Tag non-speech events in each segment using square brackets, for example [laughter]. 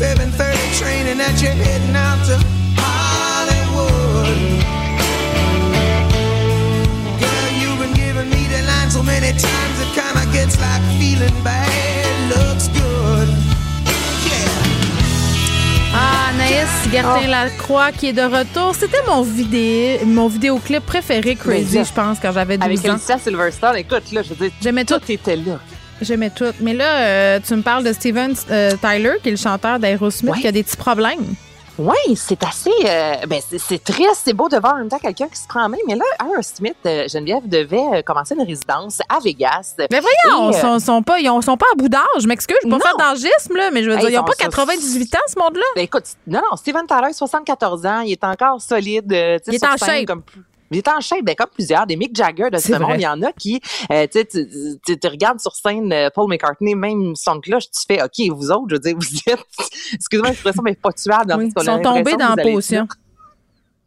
7:30 train and that you're heading out to Hollywood. Girl, you've been giving me the line so many times it kinda gets like feeling bad looks good. Yeah. Ah, Anaïs Gertin-Lacroix qui est de retour. C'était mon vidéo, mon vidéoclip préféré, Crazy, je pense, quand j'avais 12 Avec ans. Alicia Silverstone, écoute, là, je veux dire, J'aimais tout. tout était là. J'aimais tout. Mais là, euh, tu me parles de Steven euh, Tyler, qui est le chanteur d'Aerosmith, Ouais. qui a des petits problèmes. Oui, c'est assez. euh, ben, c'est- triste, c'est beau de voir en même temps quelqu'un qui se prend en main. Mais là, Aerosmith, euh, Geneviève devait euh, commencer une résidence à Vegas. Mais voyons, ils sont, sont pas, ils ont- sont pas à bout d'âge. Je m'excuse, je vais pas faire d'âgisme, là, mais je veux Hey, dire, ils ont ils pas sont- 98 ans, ce monde-là. Ben écoute, non, non, Steven Tyler, 74 ans, il est encore solide. tu sais, Il est en shape. Comme, il est en shape, ben, comme plusieurs, des Mick Jagger de ce monde. Il y en a qui, euh, tu sais, tu, regardes sur scène euh, Paul McCartney, même son cloche, tu fais, OK, vous autres, je veux dire, vous êtes, [laughs] excusez-moi l'expression, mais pas tuables. Oui, ils sont tombés dans la potion.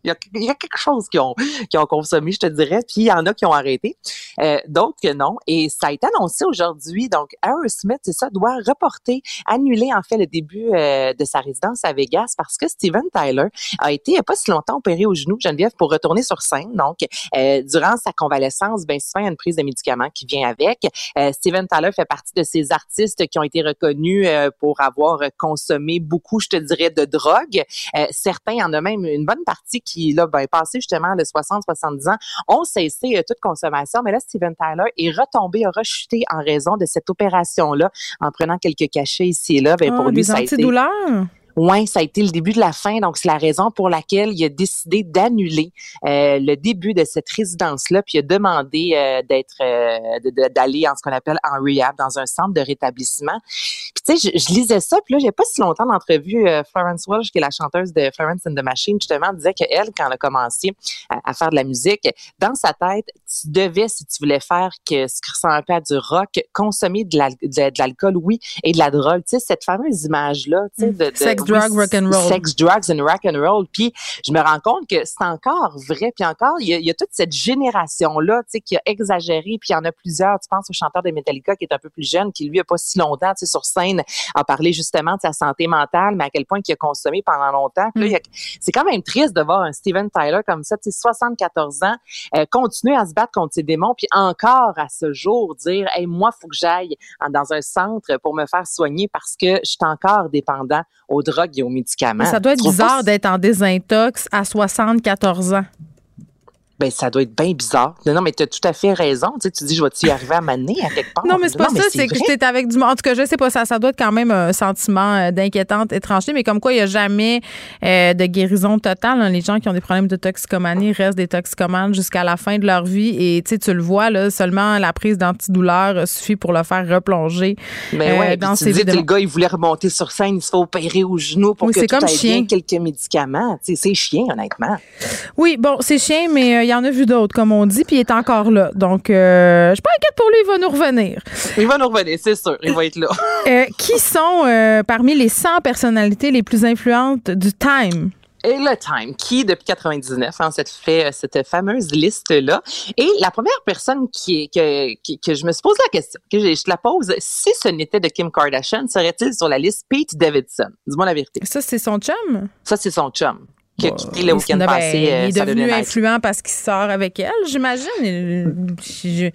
Il y, a, il y a quelque chose qui ont, qui ont consommé, je te dirais, puis il y en a qui ont arrêté, euh, d'autres que non. Et ça a été annoncé aujourd'hui. Donc, Aerosmith, c'est ça, doit reporter, annuler en fait le début euh, de sa résidence à Vegas parce que Steven Tyler a été il y a pas si longtemps opéré au genou, Geneviève, pour retourner sur scène. Donc, euh, durant sa convalescence, ben souvent il y a une prise de médicaments qui vient avec. Euh, Steven Tyler fait partie de ces artistes qui ont été reconnus euh, pour avoir consommé beaucoup, je te dirais, de drogue. Euh, certains, en a même une bonne partie qui, là, ben, passé justement de 60-70 ans, ont cessé euh, toute consommation. Mais là, Steven Tyler est retombé, a rechuté en raison de cette opération-là, en prenant quelques cachets ici et là. Ben, pour Ah, lui, des ça a été... antidouleurs? Oui, ça a été le début de la fin, donc c'est la raison pour laquelle il a décidé d'annuler euh, le début de cette résidence-là, puis il a demandé euh, d'être, euh, d'aller en ce qu'on appelle en rehab, dans un centre de rétablissement. Puis tu sais, je, je lisais ça, puis là, a pas si longtemps d'entrevue, euh, Florence Welch, qui est la chanteuse de Florence and the Machine, justement, disait qu'elle, quand elle a commencé à, à faire de la musique, dans sa tête, tu devais, si tu voulais faire que ce qui ressemble un peu à du rock, consommer de, l'al- de- de l'alcool, oui, et de la drogue. Tu sais, cette fameuse image-là, tu sais, de, de- Sex, oui, drug, rock and roll. Sex, drugs and rock and roll. Puis je me rends compte que c'est encore vrai. Puis encore, il y a, il y a toute cette génération-là, tu sais, qui a exagéré. Puis il y en a plusieurs. Tu penses au chanteur de Metallica qui est un peu plus jeune, qui lui a pas si longtemps, tu sais, sur scène, a parlé justement de sa santé mentale, mais à quel point il a consommé pendant longtemps. Puis là, a- c'est quand même triste de voir un Steven Tyler comme ça, tu sais, 74 ans, euh, continuer à se battre contre ses démons, puis encore à ce jour dire, hey, moi, faut que j'aille dans un centre pour me faire soigner parce que je suis encore dépendant aux drogues et aux médicaments. Mais ça doit être pas bizarre ça- d'être en désintox à 74 ans. Ben, ça doit être bien bizarre. Non, non, mais tu as tout à fait raison. Tu sais, tu dis, je vais-tu y arriver à m'amener à quelque part? Non, mais c'est pas ça, c'est que j'étais avec du monde. En tout cas, je sais pas, ça, ça doit être quand même un sentiment euh, d'inquiétante étrangeté, mais comme quoi il n'y a jamais euh, de guérison totale. hein. Les gens qui ont des problèmes de toxicomanie restent des toxicomanes jusqu'à la fin de leur vie. Et tu sais, tu le vois, là, seulement la prise d'antidouleur euh, suffit pour le faire replonger Mais euh, ouais, dans tu ses dis, le gars, il voulait remonter sur scène, il se fait opérer au genou pour Oui, que tout comme aille chien. bien, quelques médicaments. Tu c'est chien, honnêtement. Oui, bon, c'est chien, mais euh, il y en a vu d'autres, comme on dit, puis il est encore là. Donc, euh, je suis pas inquiète pour lui, il va nous revenir. Il va nous revenir, c'est sûr, il va être là. [laughs] Euh, qui sont euh, parmi les 100 personnalités les plus influentes du Time? Et le Time, qui depuis 99 en cette fait euh, cette fameuse liste là. Et la première personne qui que, qui- que je me suis posé la question, que je, je te la pose, si ce n'était de Kim Kardashian, serait-il sur la liste Pete Davidson? Dis-moi la vérité. Ça, c'est son chum? Ça c'est son chum. Qui a quitté le week-end ben, passé. il euh, est Saturday devenu influent parce qu'il sort avec elle, j'imagine. Je, je-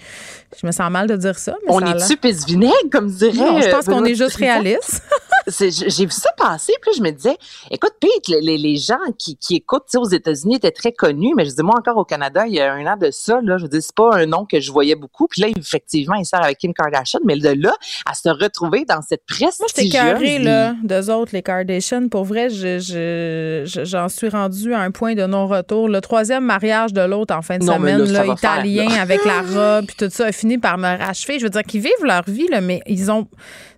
je me sens mal de dire ça, mais On est-tu pisse vinaigre, comme dirait. Non, je euh, pense qu'on Benoît est juste réaliste. J'ai vu ça passer, puis je me disais, écoute, Pete, les, les- gens qui, qui écoutent aux États-Unis étaient très connus, mais je dis, moi, encore au Canada, il y a un an de ça, là, je dis, c'est pas un nom que je voyais beaucoup. Puis là, effectivement, il sort avec Kim Kardashian, mais de là, à se retrouver dans cette presse. Moi, j'étais carré, là, d'eux autres, les Kardashians. Pour vrai, je- je- je- j'en suis rendue à un point de non-retour. Le troisième mariage de l'autre en fin de Non, semaine, là, faire, italien, avec la robe, puis tout ça, a fini par me rachever. Je veux dire qu'ils vivent leur vie, là, mais ils ont.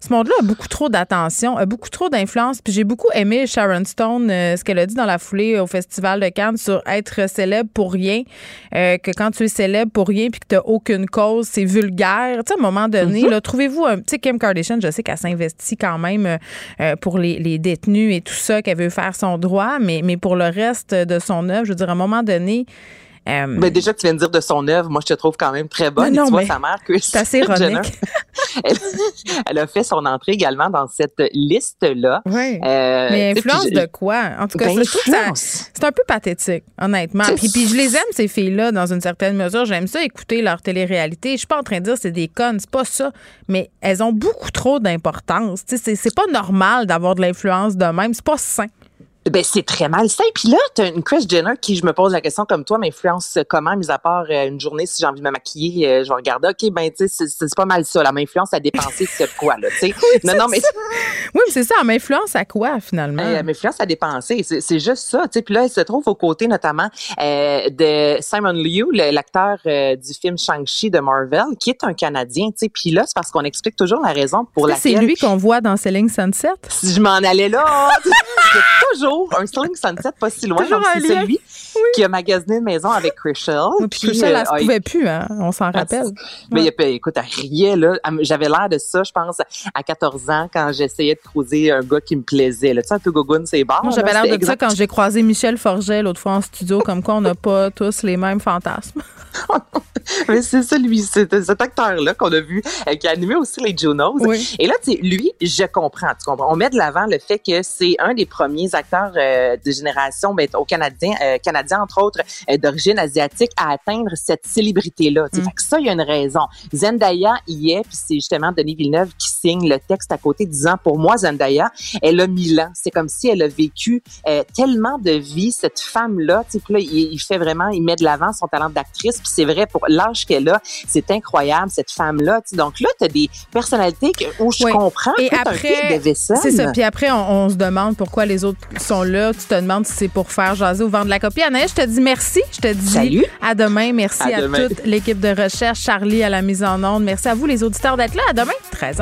Ce monde-là a beaucoup trop d'attention, beaucoup trop d'influence. Puis j'ai beaucoup aimé Sharon Stone, euh, ce qu'elle a dit dans la foulée au Festival de Cannes sur être célèbre pour rien, euh, que quand tu es célèbre pour rien puis que tu n'as aucune cause, c'est vulgaire. Tu sais, à un moment donné, là, trouvez-vous un. Sais, Kim Kardashian, je sais qu'elle s'investit quand même euh, pour les, les détenus et tout ça, qu'elle veut faire son droit, mais, mais pour le reste de son œuvre, je veux dire, à un moment donné. Euh, Mais déjà, tu viens de dire de son œuvre, moi, je te trouve quand même très bonne. Mais non, tu vois, mais sa mère, Chris c'est assez ironique. [laughs] elle, elle a fait son entrée également dans cette liste-là. Oui. Euh, mais influence puis de quoi? En tout cas, Ben, je trouve que ça- influence. c'est un peu pathétique, honnêtement. Puis, puis je les aime, ces filles-là, dans une certaine mesure. J'aime ça écouter leur télé-réalité. Je suis pas en train de dire que c'est des connes, c'est pas ça. Mais elles ont beaucoup trop d'importance. C'est pas normal d'avoir de l'influence de même. C'est pas sain. Ben, c'est très malsain. Puis là, t'as une Chris Jenner qui, je me pose la question comme toi, m'influence comment, mis à part euh, une journée, si j'ai envie de me maquiller, euh, je vais regarder, OK, ben, tu sais, c'est- c'est pas mal ça. La m'influence à dépenser sur quoi, là, tu sais? [laughs] non, non, mais Oui, mais c'est ça. Elle m'influence à quoi, finalement? Euh, mais Florence a dépensé, c'est c'est juste ça. tu sais. Puis là, elle se trouve aux côtés notamment euh, de Simon Liu, l'acteur du film Shang-Chi de Marvel, qui est un Canadien. tu sais. Puis là, c'est parce qu'on explique toujours la raison pour que c'est laquelle... lui qu'on voit dans Selling Sunset? Si je m'en allais là, [laughs] il un Selling Sunset pas si loin. Toujours Donc, c'est celui qui a magasiné une maison avec Chrishell. Oui, puis Chrishell, elle se euh, pouvait plus, hein? On s'en rappelle. mais pas- écoute, elle riait, là. J'avais l'air de ça, je pense, à 14 ans, quand j'essayais de croiser un gars qui me plaisait. Là. Tu sais, un peu c'est là, j'avais l'air de ça quand j'ai croisé Michel Forget l'autre fois en studio, comme quoi on n'a pas [laughs] tous les mêmes fantasmes. [laughs] Mais c'est ça, lui, c'est cet acteur-là qu'on a vu, euh, qui a animé aussi les Junos. Oui. Et là, tu sais, lui, je comprends, tu comprends. On met de l'avant le fait que c'est un des premiers acteurs euh, de génération, ben, au Canadien, euh, Canadien, entre autres, euh, d'origine asiatique, à atteindre cette célébrité-là. Mm. Fait que ça, il y a une raison. Zendaya y est, puis c'est justement Denis Villeneuve qui signe le texte à côté disant, pour moi, Zendaya, elle a mille ans. C'est comme si elle a vécu euh, tellement de vie, cette femme-là. Tu sais, là, il, il fait vraiment, il met de l'avant son talent d'actrice, puis c'est vrai, pour l'âge qu'elle a, c'est incroyable, cette femme-là. Tu sais, Donc là, tu as des personnalités que, où je Oui. comprends. Et après, de. C'est ça. Puis après, on, on se demande pourquoi les autres sont là. Tu te demandes si c'est pour faire jaser ou vendre la copie. Anaïs, je te dis merci. Je te dis Salut. à demain. Merci À à, demain. toute l'équipe de recherche. Charlie à la mise en onde. Merci à vous, les auditeurs, d'être là. À demain, 13h.